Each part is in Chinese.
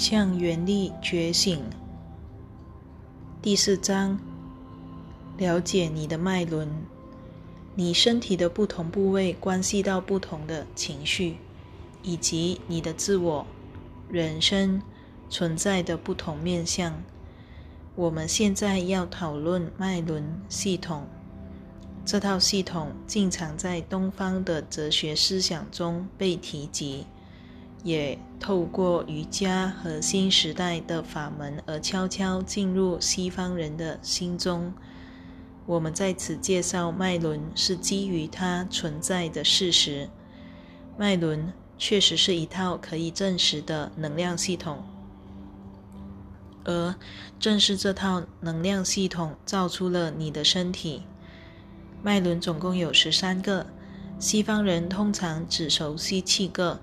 向原力觉醒。第四章，了解你的脉轮。你身体的不同部位关系到不同的情绪，以及你的自我、人生存在的不同面向。我们现在要讨论脉轮系统。这套系统经常在东方的哲学思想中被提及，也透过瑜伽和新时代的法门而悄悄进入西方人的心中。我们在此介绍脉轮，是基于它存在的事实。脉轮确实是一套可以证实的能量系统，而正是这套能量系统造出了你的身体。脉轮总共有十三个，西方人通常只熟悉七个。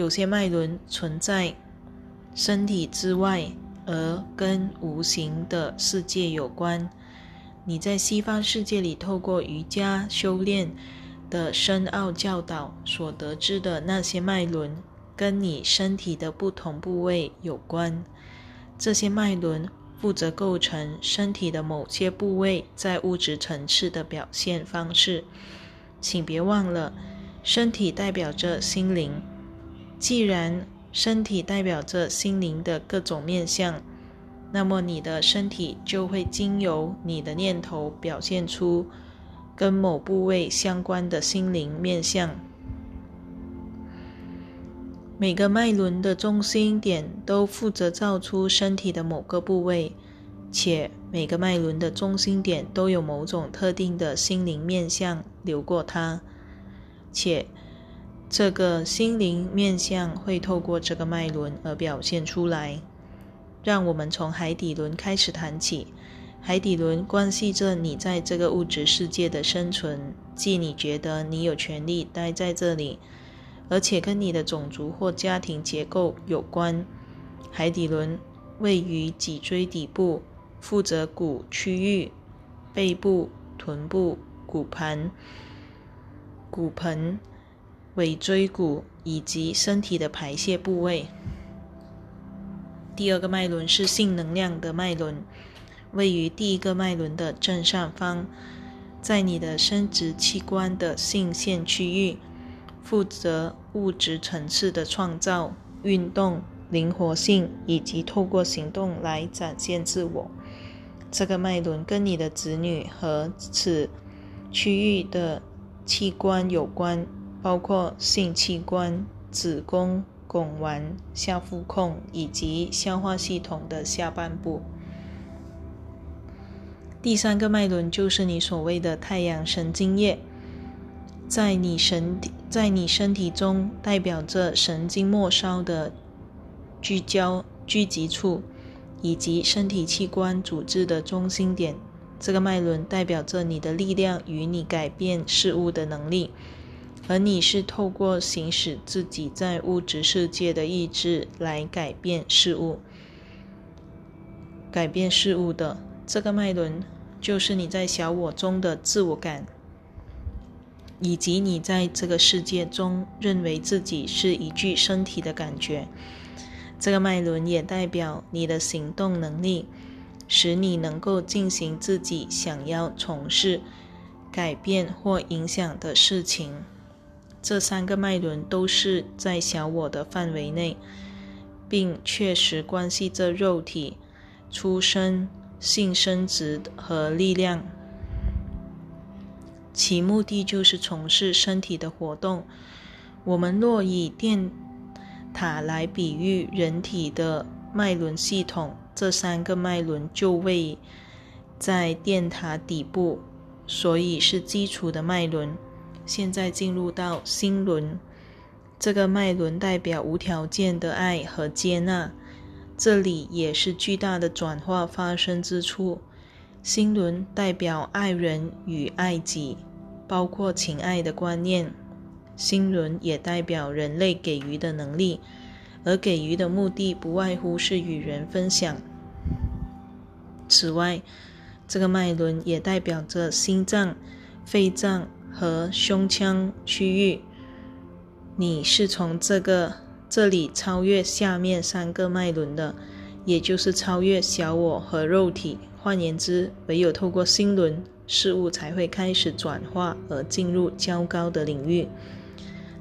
有些脉轮存在身体之外，而跟无形的世界有关。你在西方世界里透过瑜伽修炼的深奥教导所得知的那些脉轮，跟你身体的不同部位有关。这些脉轮。负责构成身体的某些部位在物质层次的表现方式。请别忘了，身体代表着心灵。既然身体代表着心灵的各种面相，那么你的身体就会经由你的念头表现出跟某部位相关的心灵面相。每个脉轮的中心点都负责造出身体的某个部位，且每个脉轮的中心点都有某种特定的心灵面相流过它，且这个心灵面相会透过这个脉轮而表现出来。让我们从海底轮开始谈起。海底轮关系着你在这个物质世界的生存，即你觉得你有权利待在这里。而且跟你的种族或家庭结构有关。海底轮位于脊椎底部，负责骨区域、背部、臀部、骨盘、骨盆、尾椎骨以及身体的排泄部位。第二个脉轮是性能量的脉轮，位于第一个脉轮的正上方，在你的生殖器官的性腺区域。负责物质层次的创造、运动、灵活性，以及透过行动来展现自我。这个脉轮跟你的子女和此区域的器官有关，包括性器官、子宫、睾丸、下腹控以及消化系统的下半部。第三个脉轮就是你所谓的太阳神经叶。在你身体，在你身体中代表着神经末梢的聚焦聚集处，以及身体器官组织的中心点。这个脉轮代表着你的力量与你改变事物的能力，而你是透过行使自己在物质世界的意志来改变事物、改变事物的。这个脉轮就是你在小我中的自我感。以及你在这个世界中认为自己是一具身体的感觉，这个脉轮也代表你的行动能力，使你能够进行自己想要从事、改变或影响的事情。这三个脉轮都是在小我的范围内，并确实关系着肉体、出生、性生殖和力量。其目的就是从事身体的活动。我们若以电塔来比喻人体的脉轮系统，这三个脉轮就位在电塔底部，所以是基础的脉轮。现在进入到心轮，这个脉轮代表无条件的爱和接纳，这里也是巨大的转化发生之处。心轮代表爱人与爱己，包括情爱的观念。心轮也代表人类给予的能力，而给予的目的不外乎是与人分享。此外，这个脉轮也代表着心脏、肺脏和胸腔区域。你是从这个这里超越下面三个脉轮的，也就是超越小我和肉体。换言之，唯有透过心轮，事物才会开始转化而进入较高的领域。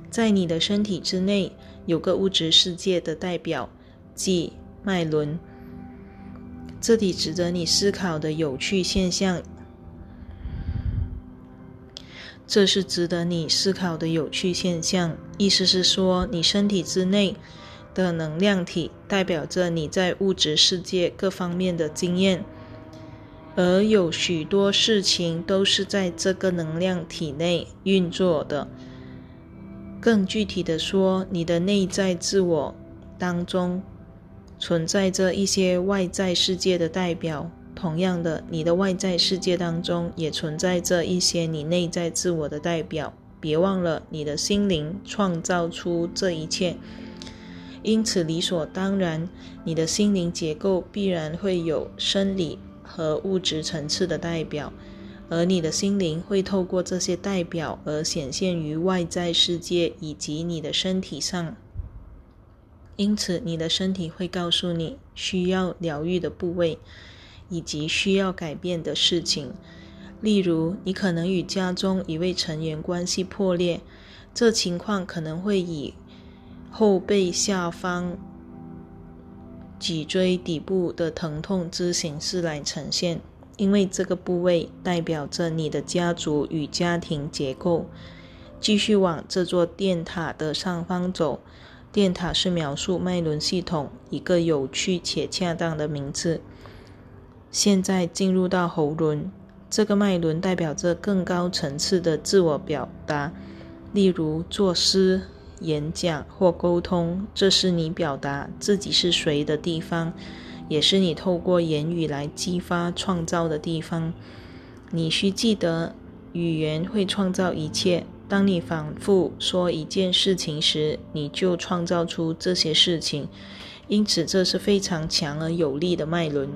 在你的身体之内，有个物质世界的代表，即脉轮。这里值得你思考的有趣现象。这是值得你思考的有趣现象。意思是说，你身体之内的能量体代表着你在物质世界各方面的经验，而有许多事情都是在这个能量体内运作的。更具体的说，你的内在自我当中存在着一些外在世界的代表。同样的，你的外在世界当中也存在着一些你内在自我的代表。别忘了，你的心灵创造出这一切，因此理所当然，你的心灵结构必然会有生理和物质层次的代表，而你的心灵会透过这些代表而显现于外在世界以及你的身体上。因此，你的身体会告诉你需要疗愈的部位。以及需要改变的事情，例如，你可能与家中一位成员关系破裂，这情况可能会以后背下方、脊椎底部的疼痛之形式来呈现，因为这个部位代表着你的家族与家庭结构。继续往这座电塔的上方走，电塔是描述脉轮系统一个有趣且恰当的名字。现在进入到喉轮，这个脉轮代表着更高层次的自我表达，例如作诗、演讲或沟通。这是你表达自己是谁的地方，也是你透过言语来激发创造的地方。你需记得，语言会创造一切。当你反复说一件事情时，你就创造出这些事情。因此，这是非常强而有力的脉轮。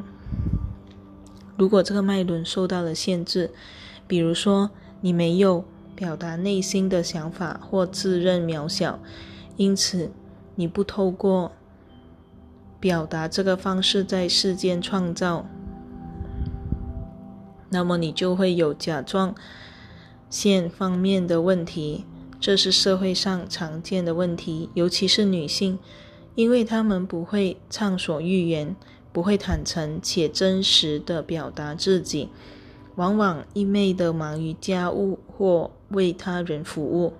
如果这个脉轮受到了限制，比如说你没有表达内心的想法或自认渺小，因此你不透过表达这个方式在世间创造，那么你就会有甲状腺方面的问题。这是社会上常见的问题，尤其是女性，因为她们不会畅所欲言。不会坦诚且真实的表达自己，往往一昧的忙于家务或为他人服务。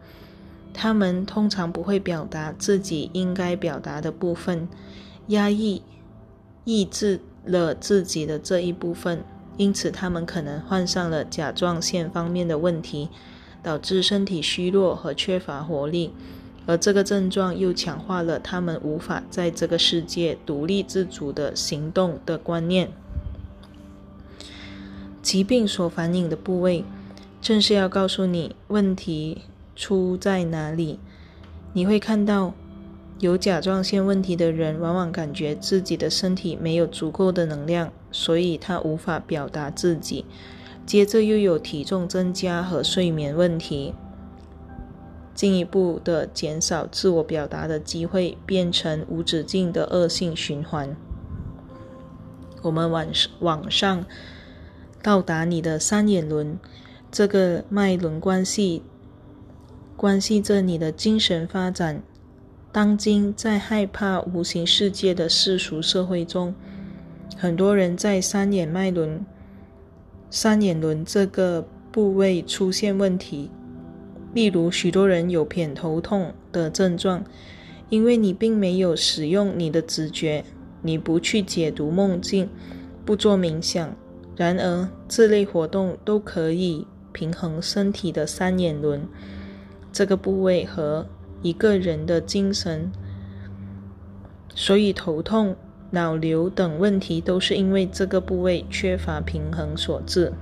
他们通常不会表达自己应该表达的部分，压抑、抑制了自己的这一部分，因此他们可能患上了甲状腺方面的问题，导致身体虚弱和缺乏活力。而这个症状又强化了他们无法在这个世界独立自主的行动的观念。疾病所反映的部位，正是要告诉你问题出在哪里。你会看到，有甲状腺问题的人往往感觉自己的身体没有足够的能量，所以他无法表达自己。接着又有体重增加和睡眠问题。进一步的减少自我表达的机会，变成无止境的恶性循环。我们往往上到达你的三眼轮，这个脉轮关系关系着你的精神发展。当今在害怕无形世界的世俗社会中，很多人在三眼脉轮、三眼轮这个部位出现问题。例如，许多人有偏头痛的症状，因为你并没有使用你的直觉，你不去解读梦境，不做冥想。然而，这类活动都可以平衡身体的三眼轮这个部位和一个人的精神。所以，头痛、脑瘤等问题都是因为这个部位缺乏平衡所致。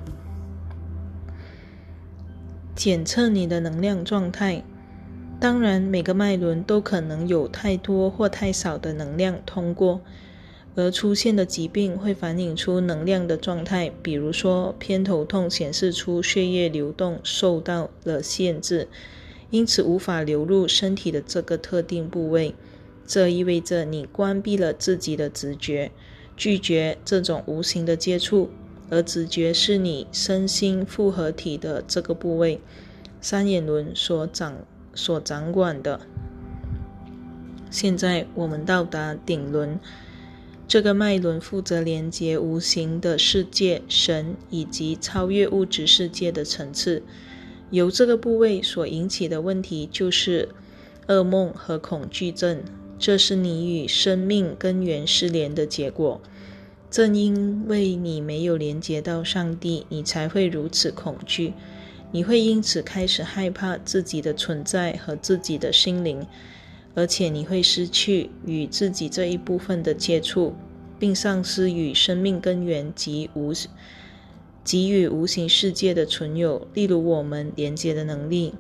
检测你的能量状态，当然每个脉轮都可能有太多或太少的能量通过，而出现的疾病会反映出能量的状态。比如说偏头痛显示出血液流动受到了限制，因此无法流入身体的这个特定部位。这意味着你关闭了自己的直觉，拒绝这种无形的接触，而直觉是你身心复合体的这个部位，三眼轮所掌所掌管的。现在我们到达顶轮。这个脉轮负责连接无形的世界、神以及超越物质世界的层次。由这个部位所引起的问题就是噩梦和恐惧症，这是你与生命根源失联的结果。正因为你没有连接到上帝，你才会如此恐惧。你会因此开始害怕自己的存在和自己的心灵。而且你会失去与自己这一部分的接触，并丧失与生命根源及无给予无形世界的存有，例如我们连接的能力。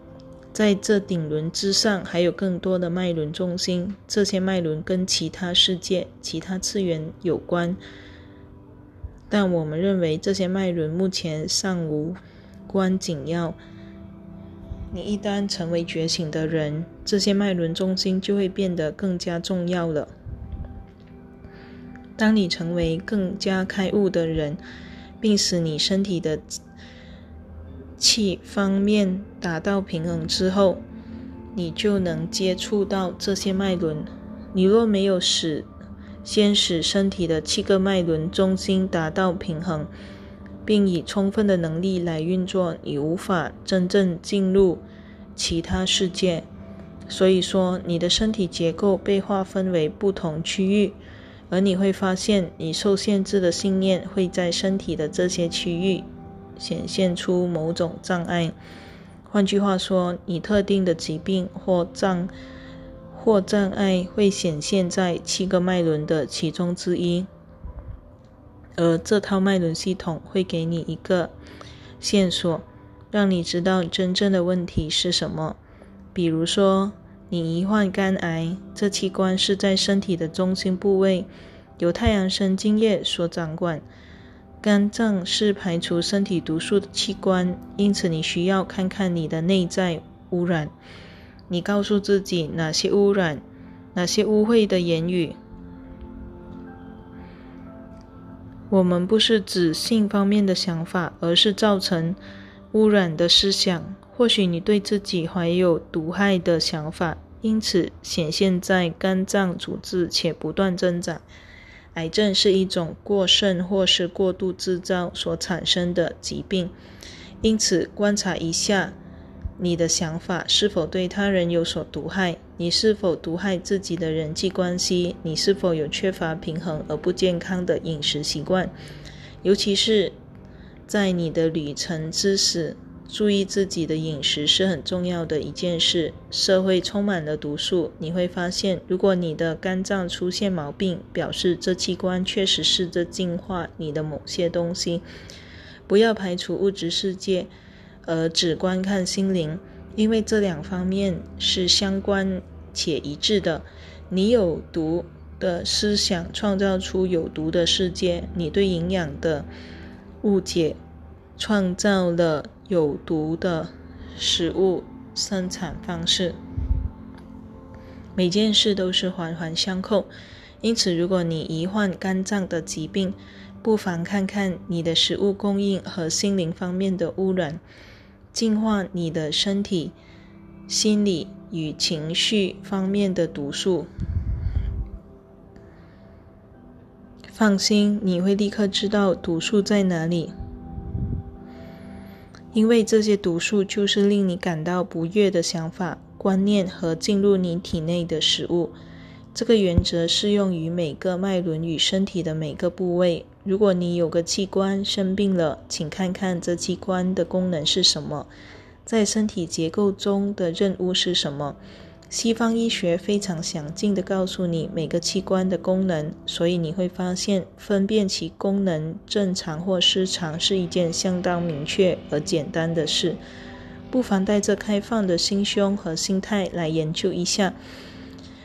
在这顶轮之上，还有更多的脉轮中心，这些脉轮跟其他世界、其他次元有关，但我们认为这些脉轮目前尚无关紧要。你一旦成为觉醒的人，这些脉轮中心就会变得更加重要了。当你成为更加开悟的人，并使你身体的气方面达到平衡之后，你就能接触到这些脉轮。你若没有使先使身体的七个脉轮中心达到平衡，并以充分的能力来运作，你无法真正进入其他世界。所以说，你的身体结构被划分为不同区域，而你会发现，你受限制的信念会在身体的这些区域显现出某种障碍。换句话说，你特定的疾病或障或障碍会显现在七个脉轮的其中之一。而这套脉轮系统会给你一个线索，让你知道真正的问题是什么。比如说，你罹患肝癌，这器官是在身体的中心部位，由太阳神经液所掌管。肝脏是排除身体毒素的器官，因此你需要看看你的内在污染。你告诉自己哪些污染，哪些污秽的言语。我们不是指性方面的想法，而是造成污染的思想。或许你对自己怀有毒害的想法，因此显现在肝脏组织，且不断增长。癌症是一种过剩或是过度制造所产生的疾病，因此观察一下。你的想法是否对他人有所毒害？你是否毒害自己的人际关系？你是否有缺乏平衡而不健康的饮食习惯？尤其是在你的旅程之时，注意自己的饮食是很重要的一件事。社会充满了毒素，你会发现，如果你的肝脏出现毛病，表示这器官确实试着净化你的某些东西。不要排除物质世界。而只观看心灵，因为这两方面是相关且一致的。你有毒的思想创造出有毒的世界，你对营养的误解创造了有毒的食物生产方式。每件事都是环环相扣，因此，如果你罹患肝脏的疾病，不妨看看你的食物供应和心灵方面的污染。净化你的身体、心理与情绪方面的毒素。放心，你会立刻知道毒素在哪里，因为这些毒素就是令你感到不悦的想法、观念和进入你体内的食物。这个原则适用于每个脉轮与身体的每个部位。如果你有个器官生病了，请看看这器官的功能是什么，在身体结构中的任务是什么。西方医学非常详尽地告诉你每个器官的功能，所以你会发现分辨其功能正常或失常是一件相当明确而简单的事。不妨带着开放的心胸和心态来研究一下。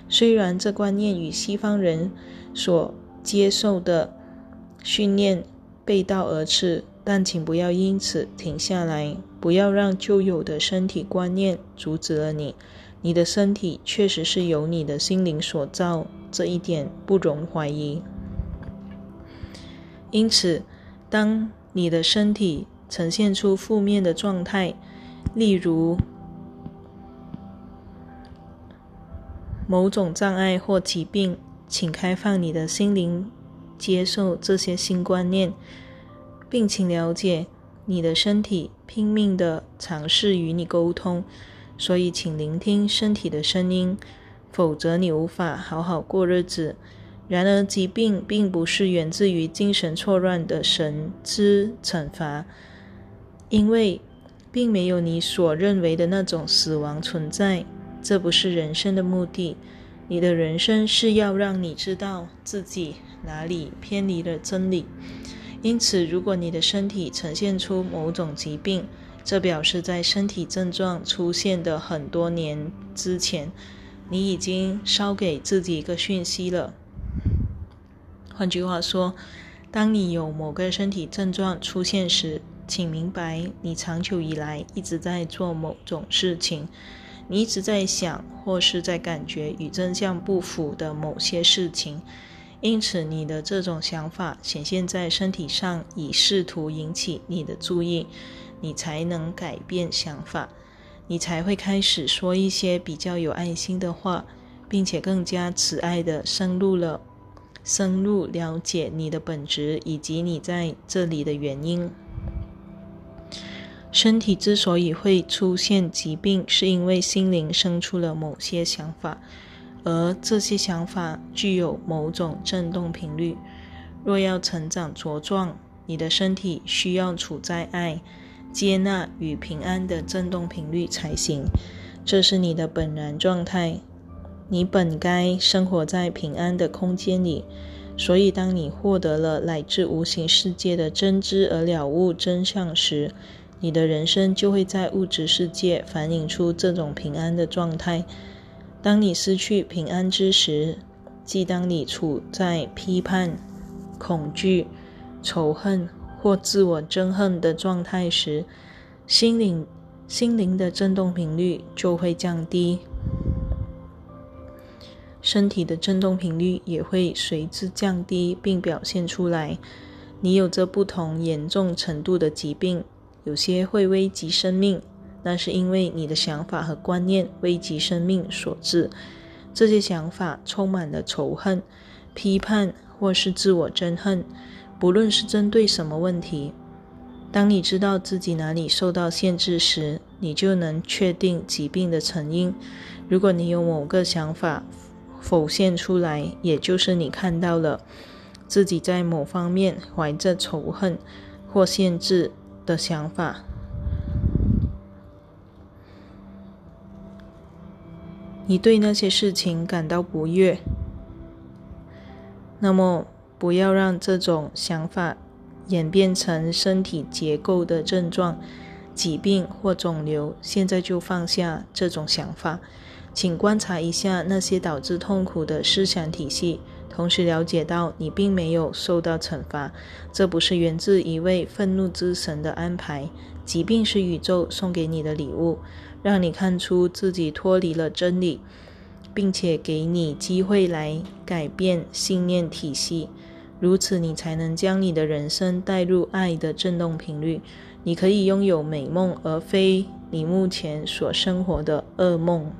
虽然这观念与西方人所接受的训练背道而驰，但请不要因此停下来，不要让旧有的身体观念阻止了你。你的身体确实是由你的心灵所造，这一点不容怀疑。因此，当你的身体呈现出负面的状态，例如某种障碍或疾病，请开放你的心灵，接受这些新观念，并请了解你的身体拼命的尝试与你沟通。所以，请聆听身体的声音，否则你无法好好过日子。然而，疾病并不是源自于精神错乱的神之惩罚，因为并没有你所认为的那种死亡存在。这不是人生的目的。你的人生是要让你知道自己哪里偏离了真理。因此，如果你的身体呈现出某种疾病，这表示，在身体症状出现的很多年之前，你已经捎给自己一个讯息了。换句话说，当你有某个身体症状出现时，请明白，你长久以来一直在做某种事情，你一直在想或是在感觉与真相不符的某些事情，因此你的这种想法显现在身体上，以试图引起你的注意。你才能改变想法，你才会开始说一些比较有爱心的话，并且更加慈爱的深入了深入了解你的本质以及你在这里的原因。身体之所以会出现疾病，是因为心灵生出了某些想法，而这些想法具有某种振动频率。若要成长茁壮，你的身体需要处在爱。接纳与平安的振动频率才行，这是你的本然状态。你本该生活在平安的空间里，所以当你获得了来自无形世界的真知而了悟真相时，你的人生就会在物质世界反映出这种平安的状态。当你失去平安之时，即当你处在批判、恐惧、仇恨。或自我憎恨的状态时，心灵心灵的振动频率就会降低，身体的振动频率也会随之降低，并表现出来。你有着不同严重程度的疾病，有些会危及生命，那是因为你的想法和观念危及生命所致。这些想法充满了仇恨、批判或是自我憎恨。不论是针对什么问题，当你知道自己哪里受到限制时，你就能确定疾病的成因。如果你有某个想法浮现出来，也就是你看到了自己在某方面怀着仇恨或限制的想法，你对那些事情感到不悦，那么。不要让这种想法演变成身体结构的症状、疾病或肿瘤。现在就放下这种想法，请观察一下那些导致痛苦的思想体系，同时了解到你并没有受到惩罚。这不是源自一位愤怒之神的安排。疾病是宇宙送给你的礼物，让你看出自己脱离了真理。并且给你机会来改变信念体系，如此你才能将你的人生带入爱的振动频率。你可以拥有美梦，而非你目前所生活的噩梦。